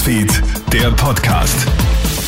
Newsfeed, der Podcast.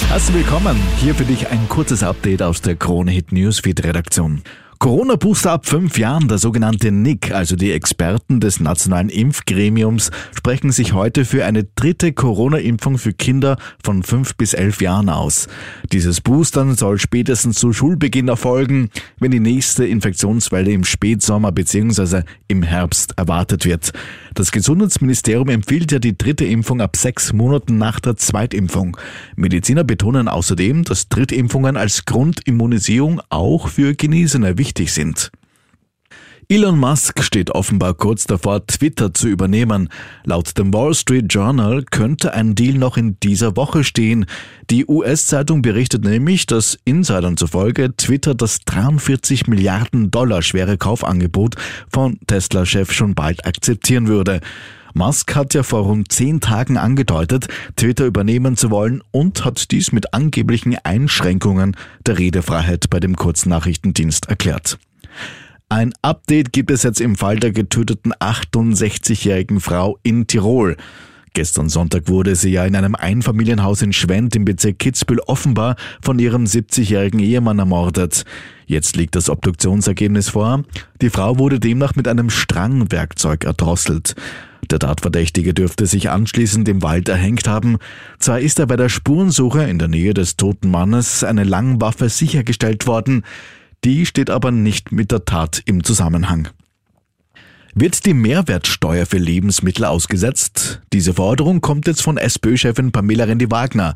Herzlich willkommen. Hier für dich ein kurzes Update aus der Krone Hit Newsfeed Redaktion. Corona-Booster ab fünf Jahren, der sogenannte NIC, also die Experten des Nationalen Impfgremiums, sprechen sich heute für eine dritte Corona-Impfung für Kinder von fünf bis elf Jahren aus. Dieses Boostern soll spätestens zu Schulbeginn erfolgen, wenn die nächste Infektionswelle im Spätsommer bzw. im Herbst erwartet wird. Das Gesundheitsministerium empfiehlt ja die dritte Impfung ab sechs Monaten nach der Zweitimpfung. Mediziner betonen außerdem, dass Drittimpfungen als Grundimmunisierung auch für Genesene wichtig wichtig sind. Elon Musk steht offenbar kurz davor, Twitter zu übernehmen. Laut dem Wall Street Journal könnte ein Deal noch in dieser Woche stehen. Die US-Zeitung berichtet nämlich, dass Insidern zufolge Twitter das 43 Milliarden Dollar schwere Kaufangebot von Tesla-Chef schon bald akzeptieren würde. Musk hat ja vor rund zehn Tagen angedeutet, Twitter übernehmen zu wollen und hat dies mit angeblichen Einschränkungen der Redefreiheit bei dem Kurznachrichtendienst erklärt. Ein Update gibt es jetzt im Fall der getöteten 68-jährigen Frau in Tirol. Gestern Sonntag wurde sie ja in einem Einfamilienhaus in Schwendt im Bezirk Kitzbühel offenbar von ihrem 70-jährigen Ehemann ermordet. Jetzt liegt das Obduktionsergebnis vor. Die Frau wurde demnach mit einem Strangwerkzeug erdrosselt. Der Tatverdächtige dürfte sich anschließend im Wald erhängt haben. Zwar ist er bei der Spurensuche in der Nähe des toten Mannes eine Langwaffe sichergestellt worden, die steht aber nicht mit der Tat im Zusammenhang. Wird die Mehrwertsteuer für Lebensmittel ausgesetzt? Diese Forderung kommt jetzt von SPÖ-Chefin Pamela Rendi-Wagner.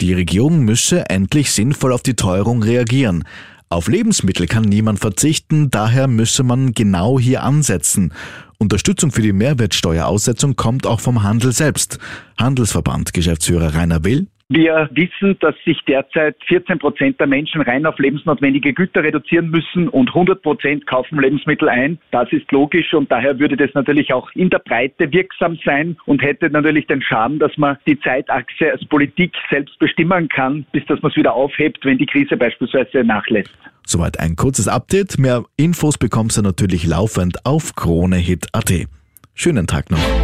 Die Regierung müsse endlich sinnvoll auf die Teuerung reagieren. Auf Lebensmittel kann niemand verzichten, daher müsse man genau hier ansetzen. Unterstützung für die Mehrwertsteueraussetzung kommt auch vom Handel selbst. Handelsverband Geschäftsführer Rainer Will. Wir wissen, dass sich derzeit 14 Prozent der Menschen rein auf lebensnotwendige Güter reduzieren müssen und 100 Prozent kaufen Lebensmittel ein. Das ist logisch und daher würde das natürlich auch in der Breite wirksam sein und hätte natürlich den Schaden, dass man die Zeitachse als Politik selbst bestimmen kann, bis dass man es wieder aufhebt, wenn die Krise beispielsweise nachlässt. Soweit ein kurzes Update. Mehr Infos bekommst du natürlich laufend auf KroneHit.at. Schönen Tag noch.